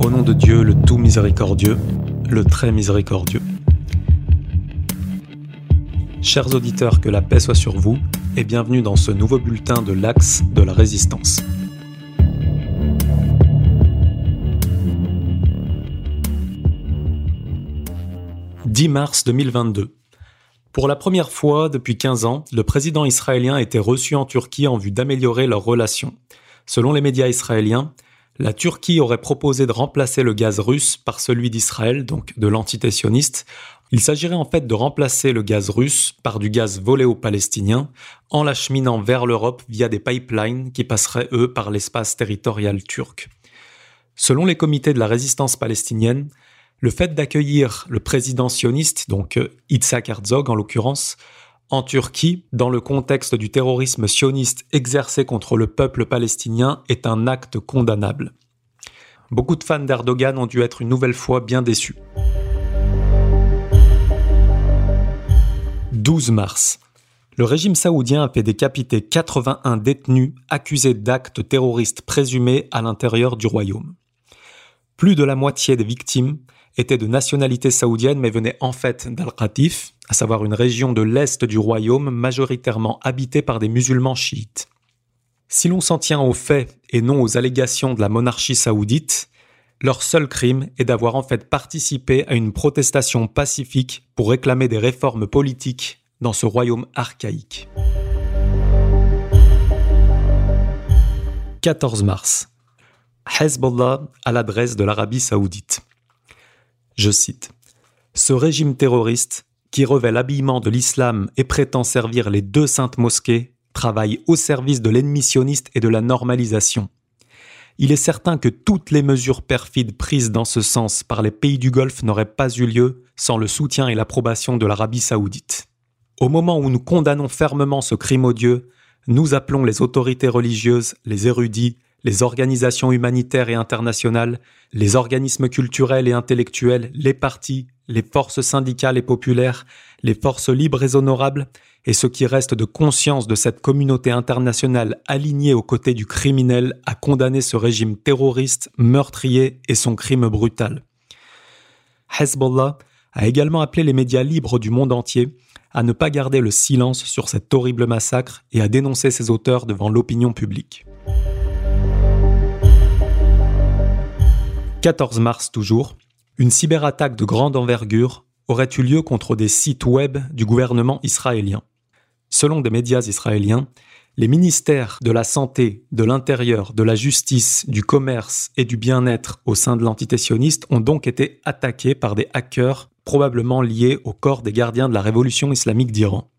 Au nom de Dieu, le tout miséricordieux, le très miséricordieux. Chers auditeurs, que la paix soit sur vous et bienvenue dans ce nouveau bulletin de l'Axe de la Résistance. « 10 mars 2022. Pour la première fois depuis 15 ans, le président israélien été reçu en Turquie en vue d'améliorer leurs relations. Selon les médias israéliens, la Turquie aurait proposé de remplacer le gaz russe par celui d'Israël, donc de l'entité sioniste. Il s'agirait en fait de remplacer le gaz russe par du gaz volé aux Palestiniens en l'acheminant vers l'Europe via des pipelines qui passeraient eux par l'espace territorial turc. Selon les comités de la résistance palestinienne, le fait d'accueillir le président sioniste, donc euh, Itzhak Herzog en l'occurrence, en Turquie, dans le contexte du terrorisme sioniste exercé contre le peuple palestinien, est un acte condamnable. Beaucoup de fans d'Erdogan ont dû être une nouvelle fois bien déçus. 12 mars. Le régime saoudien a fait décapiter 81 détenus accusés d'actes terroristes présumés à l'intérieur du royaume. Plus de la moitié des victimes étaient de nationalité saoudienne mais venaient en fait d'Al-Qatif, à savoir une région de l'est du royaume majoritairement habitée par des musulmans chiites. Si l'on s'en tient aux faits et non aux allégations de la monarchie saoudite, leur seul crime est d'avoir en fait participé à une protestation pacifique pour réclamer des réformes politiques dans ce royaume archaïque. 14 mars. Hezbollah à l'adresse de l'Arabie saoudite. Je cite Ce régime terroriste, qui revêt l'habillement de l'islam et prétend servir les deux saintes mosquées, travaille au service de l'ennemi et de la normalisation. Il est certain que toutes les mesures perfides prises dans ce sens par les pays du Golfe n'auraient pas eu lieu sans le soutien et l'approbation de l'Arabie saoudite. Au moment où nous condamnons fermement ce crime odieux, nous appelons les autorités religieuses, les érudits, les organisations humanitaires et internationales, les organismes culturels et intellectuels, les partis, les forces syndicales et populaires, les forces libres et honorables, et ce qui reste de conscience de cette communauté internationale alignée aux côtés du criminel à condamner ce régime terroriste, meurtrier et son crime brutal. Hezbollah a également appelé les médias libres du monde entier à ne pas garder le silence sur cet horrible massacre et à dénoncer ses auteurs devant l'opinion publique. 14 mars toujours, une cyberattaque de grande envergure aurait eu lieu contre des sites web du gouvernement israélien. Selon des médias israéliens, les ministères de la Santé, de l'Intérieur, de la Justice, du Commerce et du Bien-être au sein de l'entité sioniste ont donc été attaqués par des hackers probablement liés au corps des gardiens de la révolution islamique d'Iran.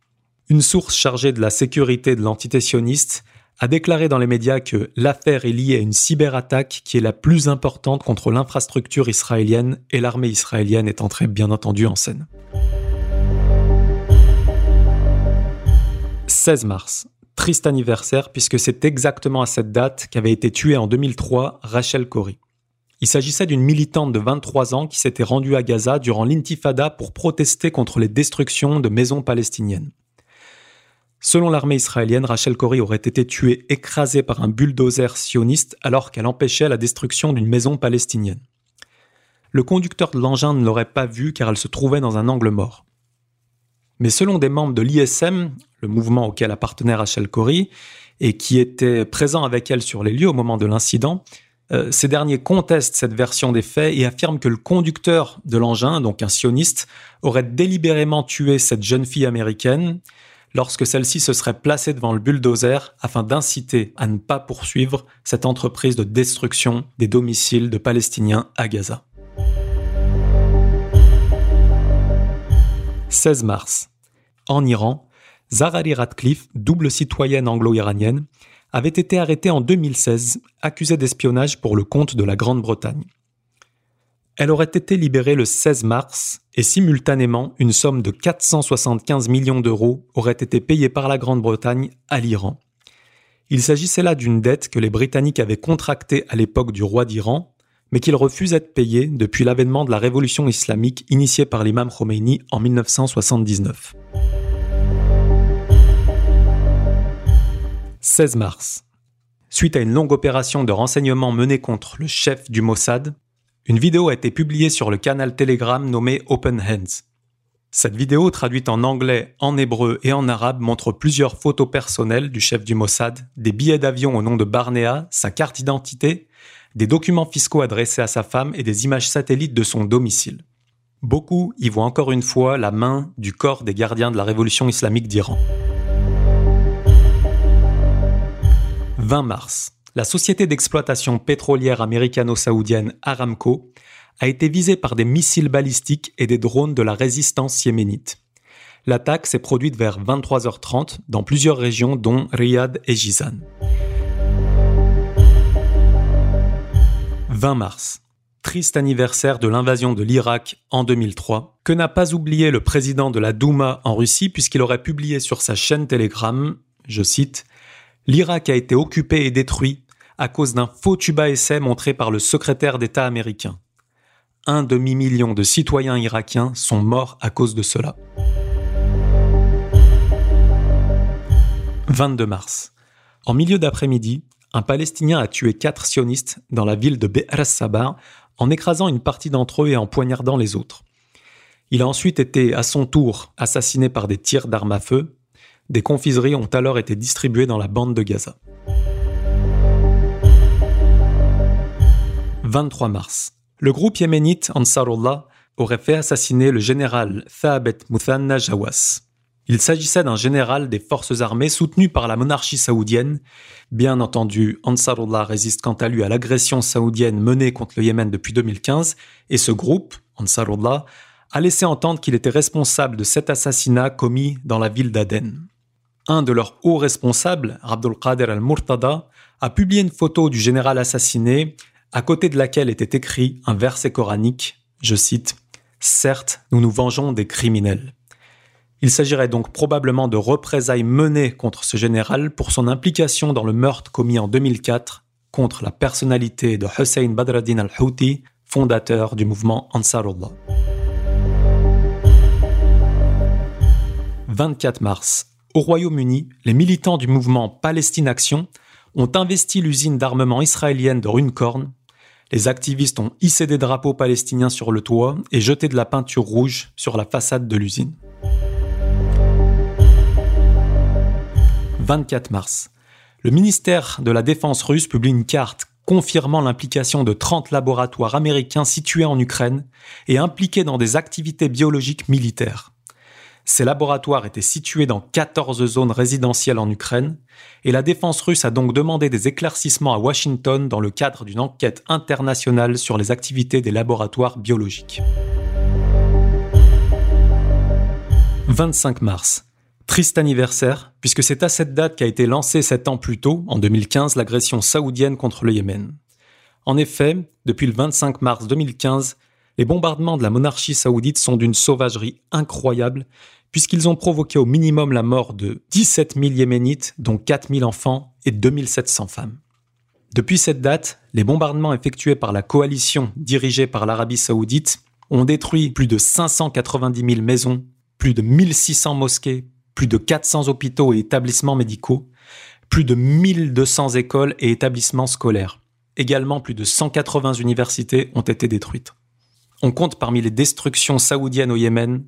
Une source chargée de la sécurité de l'entité sioniste a déclaré dans les médias que l'affaire est liée à une cyberattaque qui est la plus importante contre l'infrastructure israélienne et l'armée israélienne est entrée bien entendu en scène. 16 mars. Triste anniversaire puisque c'est exactement à cette date qu'avait été tuée en 2003 Rachel Corrie. Il s'agissait d'une militante de 23 ans qui s'était rendue à Gaza durant l'intifada pour protester contre les destructions de maisons palestiniennes. Selon l'armée israélienne, Rachel Corrie aurait été tuée écrasée par un bulldozer sioniste alors qu'elle empêchait la destruction d'une maison palestinienne. Le conducteur de l'engin ne l'aurait pas vue car elle se trouvait dans un angle mort. Mais selon des membres de l'ISM, le mouvement auquel appartenait Rachel Corrie, et qui étaient présents avec elle sur les lieux au moment de l'incident, euh, ces derniers contestent cette version des faits et affirment que le conducteur de l'engin, donc un sioniste, aurait délibérément tué cette jeune fille américaine lorsque celle-ci se serait placée devant le bulldozer afin d'inciter à ne pas poursuivre cette entreprise de destruction des domiciles de Palestiniens à Gaza. 16 mars. En Iran, Zarari Radcliffe, double citoyenne anglo-iranienne, avait été arrêtée en 2016, accusée d'espionnage pour le compte de la Grande-Bretagne. Elle aurait été libérée le 16 mars et simultanément une somme de 475 millions d'euros aurait été payée par la Grande-Bretagne à l'Iran. Il s'agissait là d'une dette que les Britanniques avaient contractée à l'époque du roi d'Iran, mais qu'il refusait de payer depuis l'avènement de la révolution islamique initiée par l'imam Khomeini en 1979. 16 mars. Suite à une longue opération de renseignement menée contre le chef du Mossad, une vidéo a été publiée sur le canal Telegram nommé Open Hands. Cette vidéo, traduite en anglais, en hébreu et en arabe, montre plusieurs photos personnelles du chef du Mossad, des billets d'avion au nom de Barnea, sa carte d'identité, des documents fiscaux adressés à sa femme et des images satellites de son domicile. Beaucoup y voient encore une fois la main du corps des gardiens de la révolution islamique d'Iran. 20 mars. La société d'exploitation pétrolière américano-saoudienne Aramco a été visée par des missiles balistiques et des drones de la résistance yéménite. L'attaque s'est produite vers 23h30 dans plusieurs régions dont Riyad et Jizan. 20 mars. Triste anniversaire de l'invasion de l'Irak en 2003, que n'a pas oublié le président de la Douma en Russie puisqu'il aurait publié sur sa chaîne Telegram, je cite, L'Irak a été occupé et détruit à cause d'un faux tuba essai montré par le secrétaire d'État américain. Un demi-million de citoyens irakiens sont morts à cause de cela. 22 mars. En milieu d'après-midi, un Palestinien a tué quatre sionistes dans la ville de Be'er Sabah en écrasant une partie d'entre eux et en poignardant les autres. Il a ensuite été à son tour assassiné par des tirs d'armes à feu. Des confiseries ont alors été distribuées dans la bande de Gaza. 23 mars. Le groupe yéménite Ansarullah aurait fait assassiner le général Thabet Muthanna Jawas. Il s'agissait d'un général des forces armées soutenu par la monarchie saoudienne. Bien entendu, Ansarullah résiste quant à lui à l'agression saoudienne menée contre le Yémen depuis 2015, et ce groupe, Ansarullah, a laissé entendre qu'il était responsable de cet assassinat commis dans la ville d'Aden. Un de leurs hauts responsables, Abdul Qadir al-Murtada, a publié une photo du général assassiné à côté de laquelle était écrit un verset coranique, je cite, Certes, nous nous vengeons des criminels. Il s'agirait donc probablement de représailles menées contre ce général pour son implication dans le meurtre commis en 2004 contre la personnalité de Hussein Badreddin al-Houthi, fondateur du mouvement Ansarullah. 24 mars. Au Royaume-Uni, les militants du mouvement Palestine Action ont investi l'usine d'armement israélienne de Runcorn les activistes ont hissé des drapeaux palestiniens sur le toit et jeté de la peinture rouge sur la façade de l'usine. 24 mars. Le ministère de la Défense russe publie une carte confirmant l'implication de 30 laboratoires américains situés en Ukraine et impliqués dans des activités biologiques militaires. Ces laboratoires étaient situés dans 14 zones résidentielles en Ukraine, et la défense russe a donc demandé des éclaircissements à Washington dans le cadre d'une enquête internationale sur les activités des laboratoires biologiques. 25 mars. Triste anniversaire, puisque c'est à cette date qu'a été lancée sept ans plus tôt, en 2015, l'agression saoudienne contre le Yémen. En effet, depuis le 25 mars 2015, les bombardements de la monarchie saoudite sont d'une sauvagerie incroyable, puisqu'ils ont provoqué au minimum la mort de 17 000 Yéménites, dont 4 000 enfants et 2700 femmes. Depuis cette date, les bombardements effectués par la coalition dirigée par l'Arabie saoudite ont détruit plus de 590 000 maisons, plus de 1600 mosquées, plus de 400 hôpitaux et établissements médicaux, plus de 1200 écoles et établissements scolaires. Également, plus de 180 universités ont été détruites. On compte parmi les destructions saoudiennes au Yémen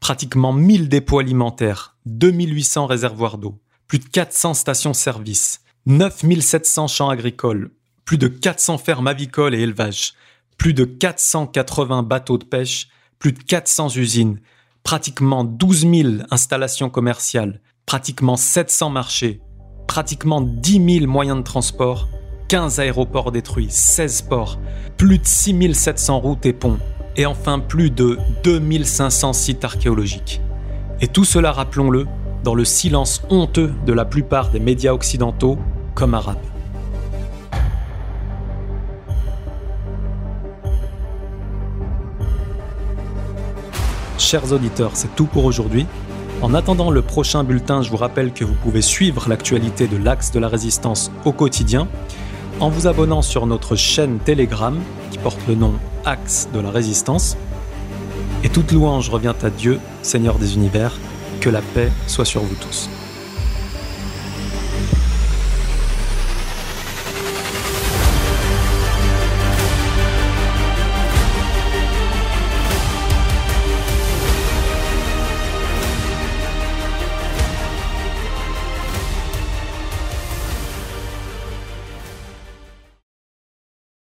pratiquement 1000 dépôts alimentaires, 2800 réservoirs d'eau, plus de 400 stations-service, 9700 champs agricoles, plus de 400 fermes avicoles et élevages, plus de 480 bateaux de pêche, plus de 400 usines, pratiquement 12 000 installations commerciales, pratiquement 700 marchés, pratiquement 10 000 moyens de transport, 15 aéroports détruits, 16 ports, plus de 6700 routes et ponts, et enfin plus de 2500 sites archéologiques. Et tout cela, rappelons-le, dans le silence honteux de la plupart des médias occidentaux comme arabes. Chers auditeurs, c'est tout pour aujourd'hui. En attendant le prochain bulletin, je vous rappelle que vous pouvez suivre l'actualité de l'axe de la résistance au quotidien en vous abonnant sur notre chaîne Telegram qui porte le nom Axe de la Résistance. Et toute louange revient à Dieu, Seigneur des univers, que la paix soit sur vous tous.